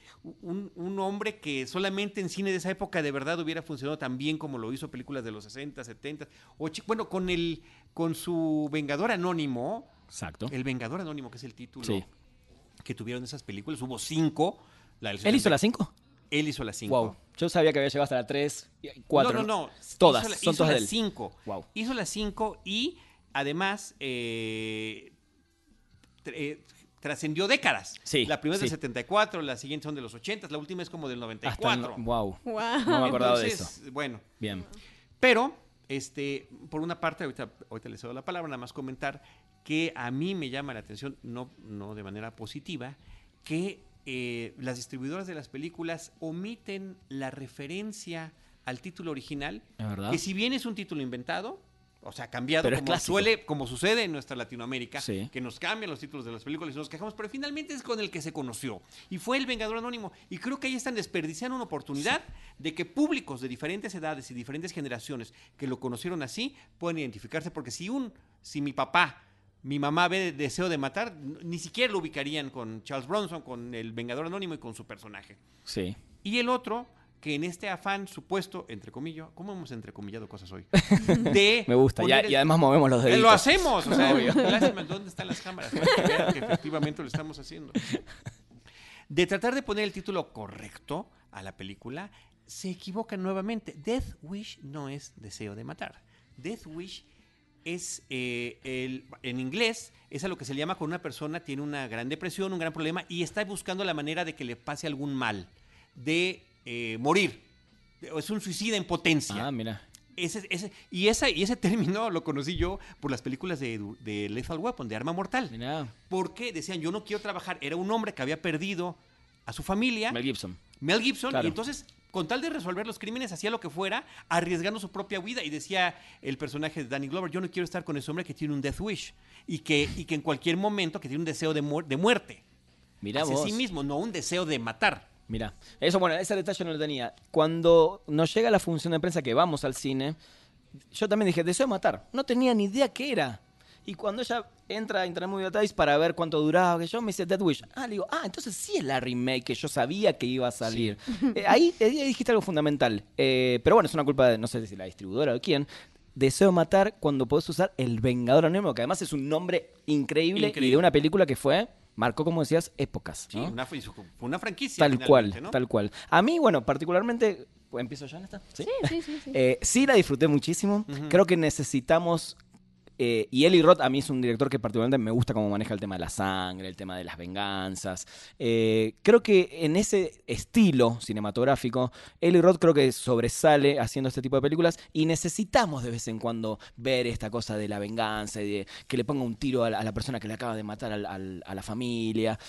un, un hombre que solamente en cine de esa época de verdad hubiera funcionado tan bien como lo hizo películas de los 60, 70, och- bueno, con el con su Vengador Anónimo, Exacto. el Vengador Anónimo, que es el título Sí. que tuvieron esas películas, hubo cinco. La del ¿Él hizo 70 las cinco? Él hizo las cinco. Wow. Yo sabía que había llegado hasta la 3, 4. No, no, no. Todas, Hizo la- son hizo todas las él. cinco. Wow. Hizo las cinco y además eh, eh, trascendió décadas. Sí, La primera es del sí. 74, las siguientes son de los 80, la última es como del Hasta 94. el- wow. Wow. No me acordaba de eso. Bueno, Bien. pero, este, por una parte, ahorita, ahorita les cedo la palabra, nada más comentar que a mí me llama la atención, no, no de manera positiva, que eh, las distribuidoras de las películas omiten la referencia al título original, ¿Es verdad? que si bien es un título inventado, o sea, cambiado Pero como suele, como sucede en nuestra Latinoamérica, Sí. que nos cambian los títulos de las películas y nos quejamos, pero finalmente es con el que se conoció. Y fue el Vengador Anónimo. Y creo que ahí están desperdiciando una oportunidad de que públicos de diferentes edades y diferentes generaciones que lo conocieron así puedan identificarse. Porque si un, si mi papá, mi mamá ve Deseo de Matar, ni siquiera lo ubicarían con Charles Bronson, con el Vengador Anónimo y con su personaje. Sí. Y el otro, que en este afán supuesto, entre comillas, ¿cómo hemos entrecomillado cosas hoy? De Me gusta. Y, además movemos los eh, deditos. Lo hacemos, o sea, lástima, ¿dónde están las cámaras? Para que efectivamente lo estamos haciendo. De tratar de poner el título correcto a la película, se equivocan nuevamente. Death Wish no es deseo de matar. Death Wish es, eh, el, en inglés, es a lo que se le llama cuando una persona tiene una gran depresión, un gran problema y está buscando la manera de que le pase algún mal, de eh, morir. Es un suicida en potencia. Ah, mira. Ese, ese- y, esa, y ese término lo conocí yo por las películas de, de Lethal Weapon, de Arma Mortal. Mira. Porque decían, yo no quiero trabajar. Era un hombre que había perdido a su familia, Mel Gibson. Mel Gibson, Claro. y entonces, con tal de resolver los crímenes, hacía lo que fuera, arriesgando su propia vida. Y decía el personaje de Danny Glover, yo no quiero estar con ese hombre que tiene un death wish. Y que, y que en cualquier momento, que tiene un deseo de muerte. Mira hacia vos. sí mismo, no un deseo de matar. Mira, eso bueno, ese detalle no lo tenía. Cuando nos llega la función de prensa que vamos al cine, yo también dije, deseo matar. No tenía ni idea qué era. Y cuando ella entra a Internet Movie Database para ver cuánto duraba, que yo me dice Dead Wish. Ah, le digo, ah, entonces sí es la remake que yo sabía que iba a salir. Eh, ahí, ahí dijiste algo fundamental. Eh, pero bueno, es una culpa de, no sé si la distribuidora o quién. Deseo matar cuando podés usar El Vengador Anónimo, que además es un nombre increíble, y Increíble. de una película que fue, marcó, como decías, épocas. Sí, una, fue una franquicia. Tal cual, tal cual. A mí, bueno, particularmente, ¿empiezo ya en esta? Sí. Sí, sí, sí. sí. Eh, sí la disfruté muchísimo. Creo que necesitamos... eh, y Eli Roth a mí es un director que particularmente me gusta cómo maneja el tema de la sangre, el tema de las venganzas. Eh, creo que en ese estilo cinematográfico, Eli Roth creo que sobresale haciendo este tipo de películas y necesitamos de vez en cuando ver esta cosa de la venganza y de que le ponga un tiro a la, persona que le acaba de matar a la familia.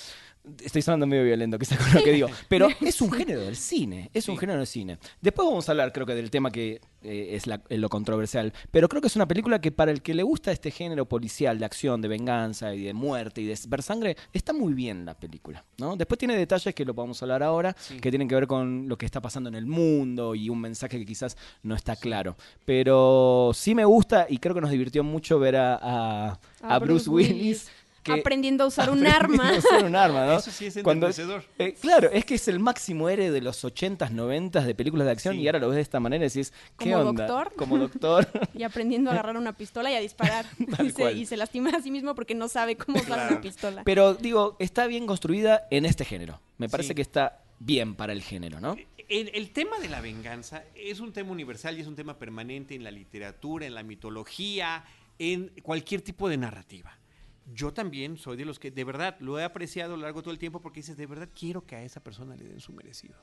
Estoy sonando medio violento, quizás con lo que digo. Pero es un género del cine. Es un género del cine. Después vamos a hablar, creo que, del tema que eh, es la- lo controversial. Pero creo que es una película que para el que le gusta este género policial, de acción, de venganza y de muerte y de ver sangre, está muy bien la película. ¿no? Después tiene detalles que lo podemos hablar ahora, Sí. que tienen que ver con lo que está pasando en el mundo y un mensaje que quizás no está claro. Pero sí me gusta y creo que nos divirtió mucho ver a, a- a Bruce Willis. Que- aprendiendo a usar un arma. a usar un arma, ¿no? Eso sí es Cuando- eh, claro, es que es el máximo héroe de los 80s, 90s de películas de acción Sí. y ahora lo ves de esta manera y decís, ¿qué Como onda? doctor. Como doctor. Y aprendiendo a agarrar una pistola y a disparar. Y, se, cual. y se lastima a sí mismo porque no sabe cómo usar Claro. una pistola. Pero digo, está bien construida en este género. Me parece Sí. que está bien para el género, ¿no? El, el tema de la venganza es un tema universal y es un tema permanente en la literatura, en la mitología, en cualquier tipo de narrativa. Yo también soy de los que de verdad lo he apreciado a lo largo de todo el tiempo porque dices, de verdad quiero que a esa persona le den su merecido.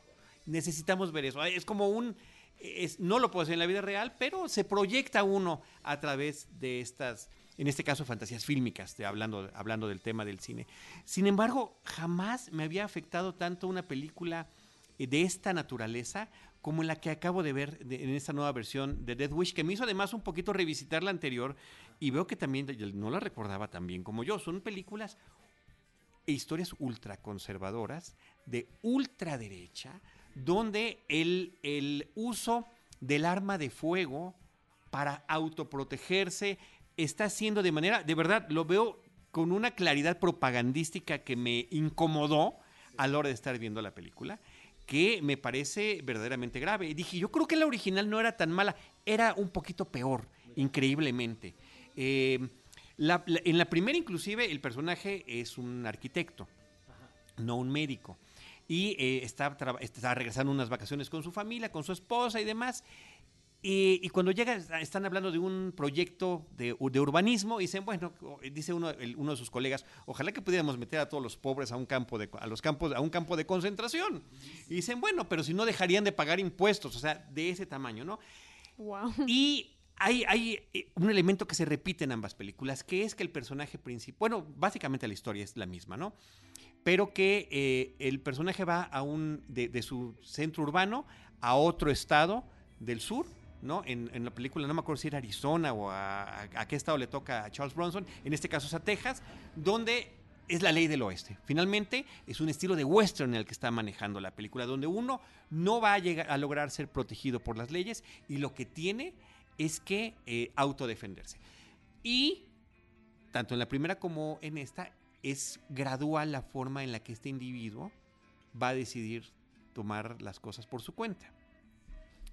Necesitamos ver eso. Es como un... no lo puedo hacer en la vida real, pero se proyecta uno a través de estas, en este caso, fantasías fílmicas, hablando, hablando del tema del cine. Sin embargo, jamás me había afectado tanto una película eh, de esta naturaleza como la que acabo de ver en esta nueva versión de Death Wish, que me hizo además un poquito revisitar la anterior y veo que también no la recordaba tan bien como yo. Son películas e historias ultraconservadoras, de ultraderecha, donde el, el uso del arma de fuego para autoprotegerse está haciendo de manera, de verdad, lo veo con una claridad propagandística que me incomodó a la hora de estar viendo la película, que me parece verdaderamente grave. Y dije, yo creo que la original no era tan mala, era un poquito peor, increíblemente. Eh, la- la- en la primera, inclusive, el personaje es un arquitecto, no un médico. Y eh, está, está regresando unas vacaciones con su familia, con su esposa y demás. Y, y cuando llega, están hablando de un proyecto de, de urbanismo y dicen, bueno, dice uno, el- uno de sus colegas, ojalá que pudiéramos meter a todos los pobres a un campo de, a los campos, a un campo de concentración. Y dicen, bueno, pero si no dejarían de pagar impuestos, o sea, de ese tamaño, ¿no? Wow. Y hay, eh, un elemento que se repite en ambas películas, que es que el personaje principal, bueno, básicamente la historia es la misma, ¿no? Pero que eh, el personaje va a un, de, su centro urbano a otro estado del sur, ¿no? En, en la película no me acuerdo si era Arizona o a, qué estado le toca a Charles Bronson, en este caso es a Texas, donde es la ley del oeste. Finalmente, es un estilo de western el que está manejando la película, donde uno no va a llegar a lograr ser protegido por las leyes y lo que tiene es que eh, autodefenderse. Y tanto en la primera como en esta es gradual la forma en la que este individuo va a decidir tomar las cosas por su cuenta.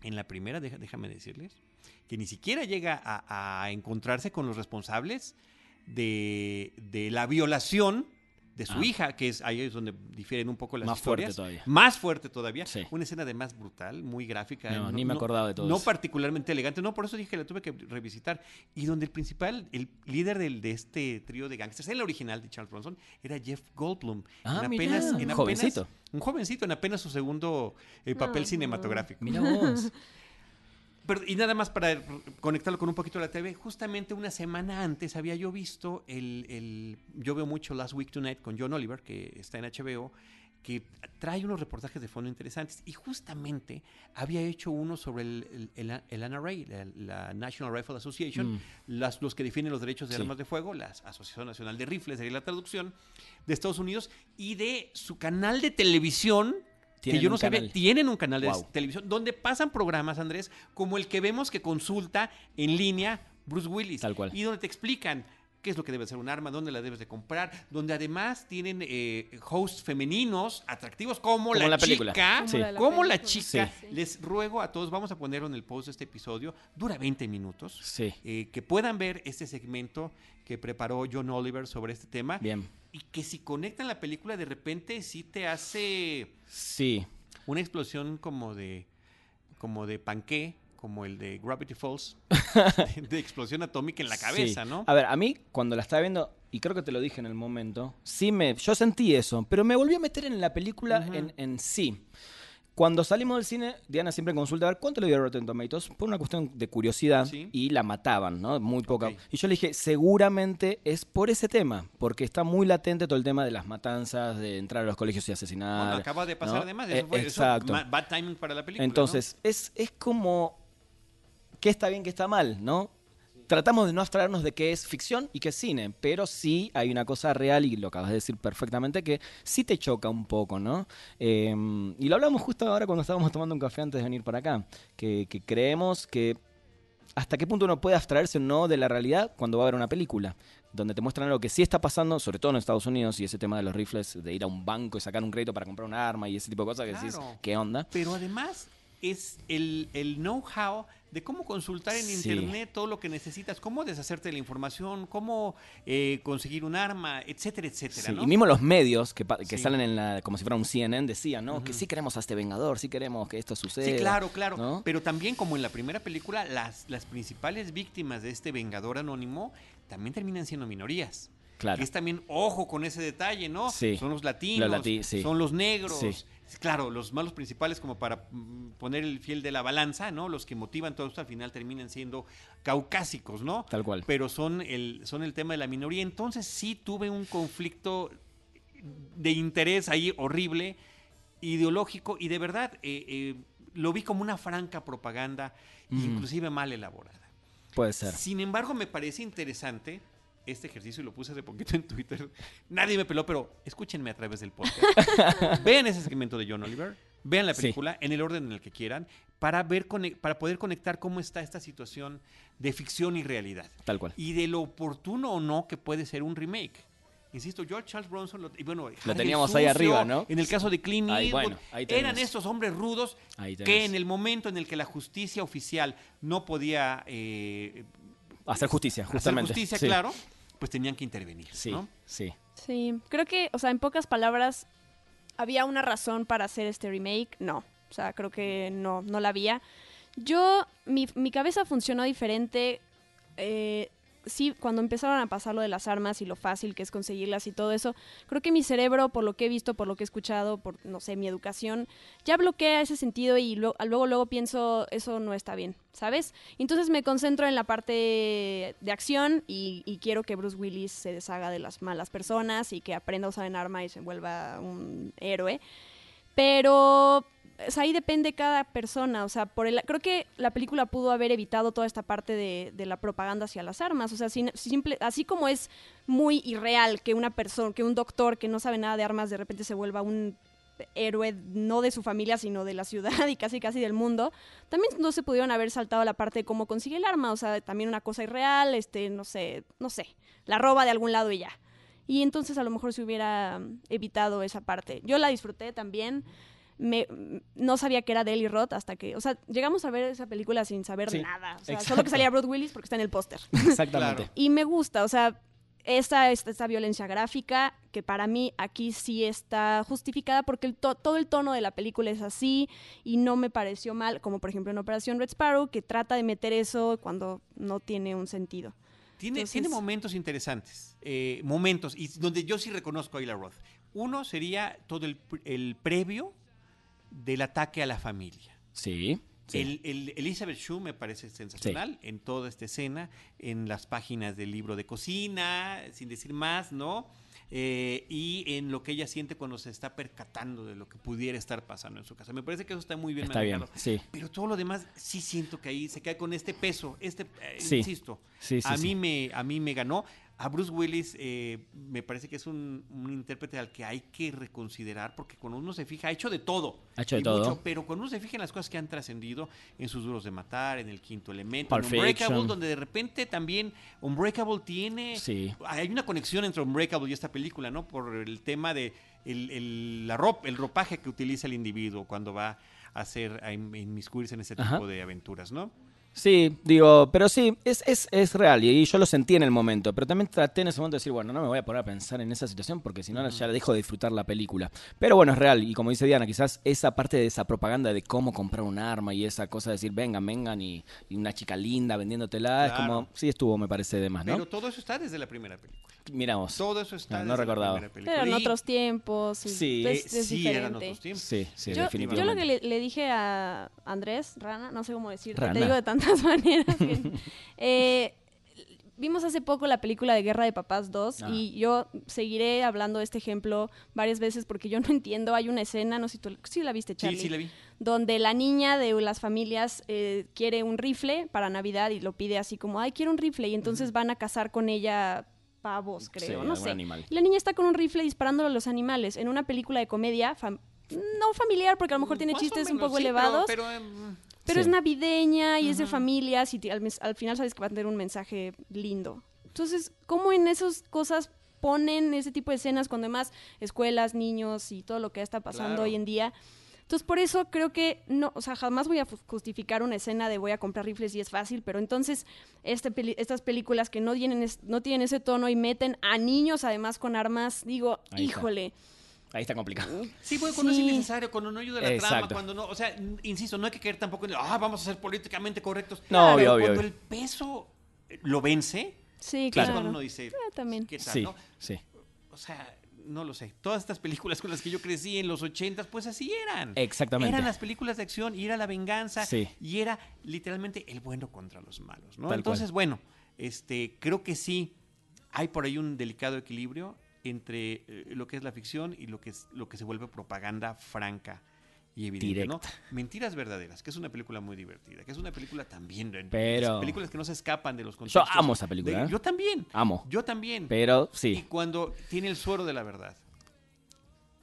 En la primera, déjame decirles, que ni siquiera llega a, a encontrarse con los responsables de, de la violación de su Ah. hija, que es ahí es donde difieren un poco las Más fuerte historias. todavía. Más fuerte todavía. Sí. Una escena de más brutal, muy gráfica. No, ni me acordaba de todo No eso. particularmente elegante. No, por eso dije que la tuve que revisitar. Y donde el principal, el líder del, de este trío de gangsters, el original de Charles Bronson, era Jeff Goldblum. Ah, en mirá, apenas, en un apenas- jovencito. Un jovencito, en apenas su segundo eh, papel Ajá. cinematográfico. Mira vos. Pero, y nada más para conectarlo con un poquito de la TV, justamente una semana antes había yo visto el, el- Yo veo mucho Last Week Tonight con John Oliver, que está en HBO, que trae unos reportajes de fondo interesantes. Y justamente había hecho uno sobre el, el, el- NRA, la, la National Rifle Association, Mm. las, los que defienden los derechos de Sí. armas de fuego, la Asociación Nacional de Rifles, sería la traducción, de Estados Unidos, y de su canal de televisión. Que Tienen yo no un sabía, canal. tienen un canal de Wow. televisión donde pasan programas, Andrés, como el que vemos que consulta en línea Bruce Willis. Tal cual. Y donde te explican qué es lo que debe ser un arma, dónde la debes de comprar, donde además tienen eh, hosts femeninos atractivos como, Como la, película. chica, Sí. Como la de la como la película. chica. Sí. Les ruego a todos, vamos a ponerlo en el post de este episodio, dura 20 minutos, Sí. eh, que puedan ver este segmento que preparó John Oliver sobre este tema Bien. Y que si conectan la película de repente sí te hace Sí. una explosión como de como de panqué, como el de Gravity Falls, de, de explosión atómica en la cabeza, Sí. ¿no? A ver, a mí cuando la estaba viendo, y creo que te lo dije en el momento, sí me, yo sentí eso, pero me volví a meter en la película en, en sí. Cuando salimos del cine, Diana siempre consulta a ver cuánto le dio a Rotten Tomatoes por una cuestión de curiosidad Sí. y la mataban, ¿no? Muy poca. Y yo le dije, seguramente es por ese tema, porque está muy latente todo el tema de las matanzas, de entrar a los colegios y asesinar. Bueno, acaba de pasar ¿no? además, Eh, eso fue eso, exacto. bad timing para la película. Entonces, es, es como qué está bien, qué está mal, ¿no? Tratamos de no abstraernos de qué es ficción y qué es cine, pero sí hay una cosa real, y lo acabas de decir perfectamente, que sí te choca un poco, ¿no? Eh, y lo hablamos justo ahora cuando estábamos tomando un café antes de venir para acá, que, que creemos que hasta qué punto uno puede abstraerse o no de la realidad cuando va a ver una película, donde te muestran lo que sí está pasando, sobre todo en Estados Unidos, y ese tema de los rifles, de ir a un banco y sacar un crédito para comprar un arma y ese tipo de cosas que decís, Claro. ¿qué onda? Pero además es el, el know-how de cómo consultar en Sí. internet todo lo que necesitas, cómo deshacerte de la información, cómo eh, conseguir un arma, etcétera, etcétera, Sí, ¿no? Y mismo los medios que, que Sí. salen en la, como si fuera un CNN decían, ¿no? Que sí queremos a este Vengador, sí queremos que esto suceda. Sí, claro, claro. ¿no? Pero también, como en la primera película, las, las principales víctimas de este Vengador Anónimo también terminan siendo minorías. Claro. Que es también, ojo con ese detalle, ¿no? Sí. Son los latinos, Los lati- sí. son los negros. Claro, los malos principales como para mm, poner el fiel de la balanza, ¿no? Los que motivan todo esto al final terminan siendo caucásicos, ¿no? Tal cual. Pero son el, son el tema de la minoría. Entonces sí tuve un conflicto de interés ahí horrible, ideológico, y de verdad eh, eh, lo vi como una franca propaganda, Mm. inclusive mal elaborada. Puede ser. Sin embargo, me parece interesante este ejercicio y lo puse hace poquito en Twitter. Nadie me peló, pero escúchenme a través del podcast. vean ese segmento de John Oliver, vean la Sí. película en el orden en el que quieran para ver para poder conectar cómo está esta situación de ficción y realidad Tal cual. y de lo oportuno o no que puede ser un remake. Insisto, George Charles Bronson lo, y bueno, Harry teníamos ahí arriba, ¿no? En el caso de Clint Ahí, Eastwood, bueno, ahí eran estos hombres rudos que en el momento en el que la justicia oficial no podía eh, Hacer justicia, hacer justamente. justicia, Sí. claro, pues tenían que intervenir. Sí, ¿no? sí. Sí, creo que, o sea, en pocas palabras, ¿había una razón para hacer este remake? No. O sea, creo que no, no la había. Yo, mi, mi cabeza funcionó diferente. eh, sí, cuando empezaron a pasar lo de las armas y lo fácil que es conseguirlas y todo eso, creo que mi cerebro, por lo que he visto, por lo que he escuchado, por, no sé, mi educación, ya bloquea ese sentido y lo- luego, luego pienso, eso no está bien, ¿sabes? Entonces me concentro en la parte de acción y, quiero que Bruce Willis se deshaga de las malas personas y que aprenda a usar un arma y se vuelva un héroe. Pero o ahí depende cada persona. O sea, por el, creo que la película pudo haber evitado toda esta parte de, de la propaganda hacia las armas. O sea, sin- simple, así como es muy irreal que una persona, que un doctor que no sabe nada de armas de repente se vuelva un héroe no de su familia sino de la ciudad y casi casi del mundo también no se pudieron haber saltado la parte de cómo consigue el arma o sea también una cosa irreal este no sé no sé la roba de algún lado y ya y entonces a lo mejor se hubiera evitado esa parte. Yo la disfruté también. Me, no sabía que era de Eli Roth hasta que, o sea, llegamos a ver esa película sin saber Sí, nada. O sea, solo que salía Bruce Willis porque está en el póster. Exactamente. Claro. Y me gusta, o sea, esta, esta, esta violencia gráfica, que para mí aquí sí está justificada porque el to- todo el tono de la película es así y no me pareció mal, como por ejemplo en Operación Red Sparrow, que trata de meter eso cuando no tiene un sentido. Tiene, Entonces- tiene momentos interesantes, eh, momentos, y donde yo sí reconozco a Ayla Roth. Uno sería todo el, pr- el previo del ataque a la familia. Sí. sí. El, el- Elizabeth Shue me parece sensacional en toda esta escena, en las páginas del libro de cocina, sin decir más, ¿no? Eh, y en lo que ella siente cuando se está percatando de lo que pudiera estar pasando en su casa. Me parece que eso está muy bien Está bien, manejado. sí. Pero todo lo demás sí siento que ahí se cae con este peso, este, eh, Sí. insisto, Sí, sí, a. Mí me, a mí me ganó. A Bruce Willis eh, me parece que es un, un intérprete al que hay que reconsiderar porque cuando uno se fija, ha hecho de todo. Ha hecho de todo. pero cuando uno se fija en las cosas que han trascendido, en sus duros de matar, en el quinto elemento, Pulp en Unbreakable, Fiction. donde de repente también Unbreakable tiene... Sí. Hay una conexión entre Unbreakable y esta película, ¿no? Por el tema de el, el- la ropa, el ropaje que utiliza el individuo cuando va a hacer, a in- inmiscuirse en ese tipo de aventuras, ¿no? Sí, digo, pero sí, es, es, es real y yo lo sentí en el momento, pero también traté en ese momento de decir, bueno, no me voy a poner a pensar en esa situación porque si no ya dejo de disfrutar la película. Pero bueno, es real y como dice Diana, quizás esa parte de esa propaganda de cómo comprar un arma y esa cosa de decir, vengan, vengan y, y una chica linda vendiéndotela, es Claro. como, sí estuvo, me parece de más, ¿no? Pero todo eso está desde la primera película. Miramos. Todo eso está No, no desde recordaba. la primera película. Pero en otros tiempos. y Sí, es, es sí, eran diferente. otros tiempos. Sí, sí, yo, lo que le, le dije a Andrés, Rana, no sé cómo decirte, Rana. te digo de tantas maneras. que- eh, vimos hace poco la película de Guerra de Papás 2 Ah. y yo seguiré hablando de este ejemplo varias veces porque yo no entiendo. Hay una escena, no sé si tú sí la viste, Sí, Charlie, sí la vi. donde la niña de las familias eh, quiere un rifle para Navidad y lo pide así como, ay, quiero un rifle y entonces van a cazar con ella pavos, Sí, creo, no algún sé. animal. Y la niña está con un rifle disparándole a los animales en una película de comedia, fam- no familiar porque a lo mejor tiene Más o chistes un poco sí, pero- elevados, Pero, em, pero Sí. es navideña y es de familias y al, final sabes que va a tener un mensaje lindo. Entonces, ¿cómo en esas cosas ponen ese tipo de escenas cuando además escuelas, niños y todo lo que está pasando Claro. hoy en día? Entonces, por eso creo que no, o sea, jamás voy a justificar una escena de voy a comprar rifles y es fácil, pero entonces este peli- estas películas que no tienen, es- no tienen ese tono y meten a niños además con armas, digo, Ahí está. Ahí está complicado. Sí, bueno, cuando Sí. es innecesario, cuando no ayuda a la trama, cuando no, o sea, insisto, no hay que caer tampoco en, ah, vamos a ser políticamente correctos. No, Pero obvio, obvio, Cuando el peso lo vence, sí, es claro. cuando uno dice, Ah, también. ¿qué tal, Sí, no? sí. O sea, no lo sé. Todas estas películas con las que yo crecí en los ochentas, pues así eran. Exactamente. Eran las películas de acción y era la venganza Sí. y era literalmente el bueno contra los malos, ¿no? Tal Entonces, cual. bueno, este, creo que sí hay por ahí un delicado equilibrio entre eh, lo que es la ficción y lo que es lo que se vuelve propaganda franca y evidente. Mentiras verdaderas, que es una película muy divertida, que es una película también Pero- películas que no se escapan de los Yo contextos. amo esa película, de- ¿eh? yo también. Amo. Yo también. Pero Y sí. cuando tiene el suero de la verdad,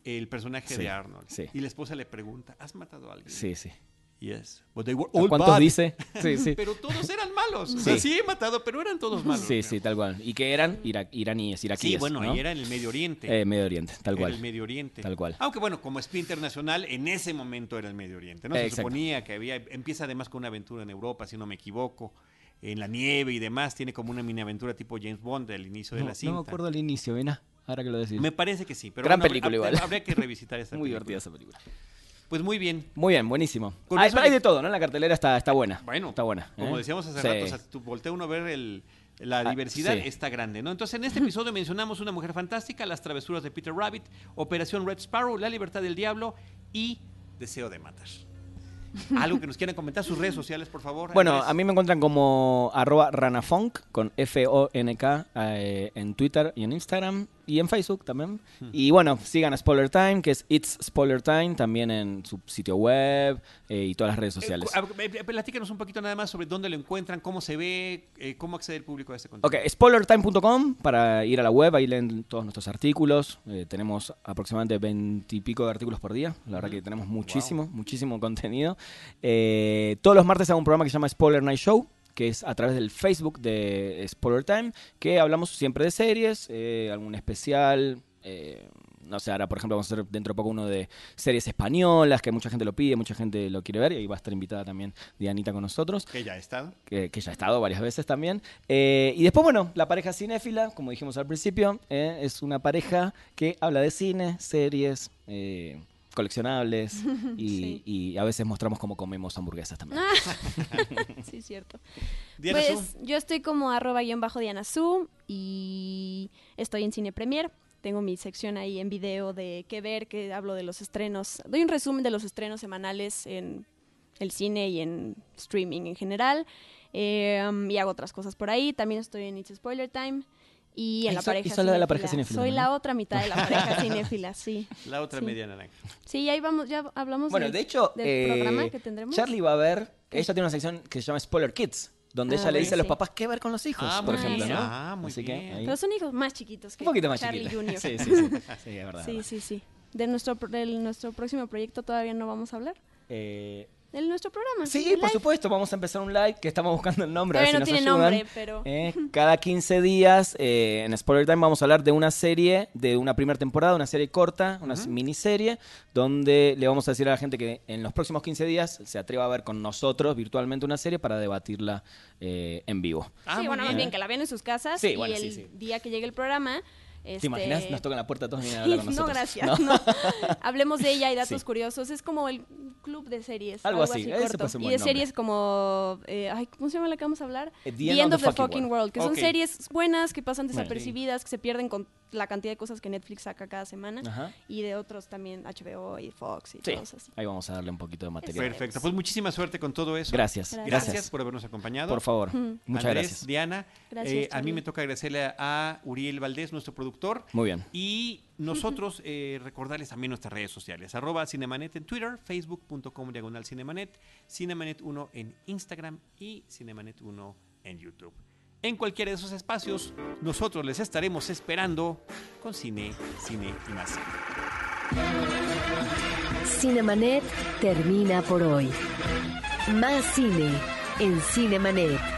el personaje Sí, de Arnold, sí. y la esposa le pregunta, ¿has matado a alguien? Sí, sí. Yes. But they were ¿A all ¿Cuántos bad. dice? Sí, sí. Pero todos eran malos. O Sí. sea, sí he matado, pero eran todos malos. Sí, sí, tal cual. ¿Y que eran? Ira- iraníes, iraquíes. Sí, bueno, ¿no? y era en el Medio Oriente. Eh, Medio Oriente, tal Era cual. el Medio Oriente. Tal cual. Aunque bueno, como espía internacional, en ese momento era el Medio Oriente. ¿no? Se Exacto. suponía que había. Empieza además con una aventura en Europa, si no me equivoco. En la nieve y demás. Tiene como una mini aventura tipo James Bond al inicio de la cinta. no me acuerdo al inicio, ven, ah, ahora que lo decís. Me parece que sí. Pero Gran bueno, película habría- igual. Habría que revisitar esta Muy película. divertida esa película. Pues muy bien. Muy bien, buenísimo. Hay, de todo, ¿no? La cartelera está, está buena. Bueno, está buena. Como ¿eh? decíamos hace Sí. rato, o sea, tú voltea uno a ver el- la Ah, diversidad, sí. está grande, ¿no? Entonces, en este episodio mencionamos Una Mujer Fantástica, Las Travesuras de Peter Rabbit, Operación Red Sparrow, La Libertad del Diablo y Deseo de Matar. Algo que nos quieran comentar, sus redes sociales, por favor. Bueno, Andrés. a mí me encuentran como arroba ranafunk con F-O-N-K eh, en Twitter y en Instagram y en Facebook también. Hmm. Y bueno, sigan a Spoiler Time, que es It's Spoiler Time, también en su sitio web eh, y todas las redes Eh, sociales. eh, platícanos un poquito nada más sobre dónde lo encuentran, cómo se ve, eh, cómo accede el público a este contenido. Ok, spoilertime.com para ir a la web, ahí leen todos nuestros artículos. Tenemos aproximadamente 20 y pico de artículos por día. La verdad que tenemos muchísimo, muchísimo contenido. Eh, todos los martes hago un programa que se llama Spoiler Night Show que es a través del Facebook de Spoiler Time, que hablamos siempre de series, eh, algún especial, eh, no sé, ahora por ejemplo vamos a hacer dentro de poco uno de series españolas, que mucha gente lo pide, mucha gente lo quiere ver, y ahí va a estar invitada también Dianita con nosotros Que ya ha estado. que, que ya ha estado varias veces también. Eh, y después, bueno, la pareja cinéfila, como dijimos al principio, eh, es una pareja que habla de cine, series, eh, coleccionables y, Sí. y a veces mostramos cómo comemos hamburguesas también. sí, cierto. Diana pues yo estoy como arroba guion bajo Diana Su y estoy en Cine Premier. Tengo mi sección ahí en video de qué ver, que hablo de los estrenos. Doy un resumen de los estrenos semanales en el cine y en streaming en general. Eh, um, y hago otras cosas por ahí. También estoy en It's Spoiler Time. Y en Ay, la so- pareja y sos la de pareja cinéfila, Soy ¿no? la otra mitad de la pareja cinéfila, sí. La otra Sí. media naranja. Sí, ahí vamos, ya hablamos Bueno, del- de hecho, del eh, programa que tendremos. Charlie va a ver, ella tiene una sección que se llama Spoiler Kids, donde Ah, ella le dice a los papás qué ver con los hijos, Ah, por ejemplo, bien. ¿no? Ah, muy Así que bien. ahí- Pero son hijos más chiquitos que un poquito más Charlie chiquita. Jr. Sí, sí, sí. Sí, es verdad. Sí, sí, sí. De nuestro, pro- del nuestro próximo proyecto todavía no vamos a hablar. Eh, De nuestro programa. Sí, por live. supuesto, vamos a empezar un live que estamos buscando el nombre. a ver Todavía si no nos tiene ayudan. nombre, pero... Eh, cada 15 días eh, en Spoiler Time vamos a hablar de una serie, de una primera temporada, una serie corta, una miniserie, donde le vamos a decir a la gente que en los próximos 15 días se atreva a ver con nosotros virtualmente una serie para debatirla eh, en vivo. Ah, sí, bueno, más bien. bien que la vean en sus casas Sí, y bueno, el sí, sí. día que llegue el programa... ¿Te este, imaginas? Nos tocan la puerta todos vienen a hablar con no, nosotros. gracias. ¿No? no. Hablemos de ella y datos Sí. curiosos. Es como el club de series. Algo así, ese corto. Y de series como... eh, ay, ¿Cómo se llama la que vamos a hablar? The The End of the the Fucking Fucking World. Que son series buenas, que pasan desapercibidas, que se pierden con la cantidad de cosas que Netflix saca cada semana. Ajá. Y de otros también HBO y Fox y Sí, todos así. ahí vamos a darle un poquito de material. Perfecto. Pues muchísima suerte con todo eso. Gracias, Gracias. Gracias, por habernos acompañado. Por favor, muchas Andrés, gracias. Diana, Gracias, eh, a mí me toca agradecerle a Uriel Valdés, nuestro productor. Muy bien. Y nosotros eh, recordarles también nuestras redes sociales. Arroba Cinemanet en Twitter, facebook.com diagonal Cinemanet, Cinemanet 1 en Instagram y Cinemanet 1 en YouTube. En cualquiera de esos espacios, nosotros les estaremos esperando con cine, cine y más. cine. Cinemanet termina por hoy. Más cine en Cinemanet.